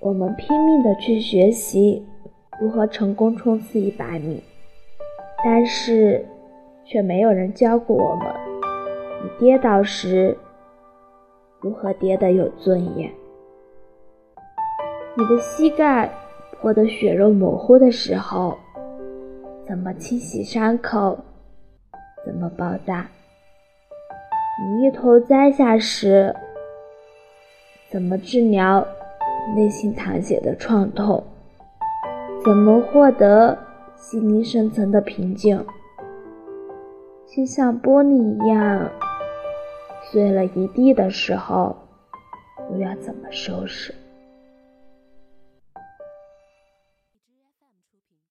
我们拼命的去学习如何成功冲刺一百米，但是却没有人教过我们，你跌倒时如何跌得有尊严。你的膝盖破得血肉模糊的时候，怎么清洗伤口？怎么包扎？你一头栽下时，怎么治疗内心淌血的创痛？怎么获得心灵深层的平静？心像玻璃一样碎了一地的时候，又要怎么收拾？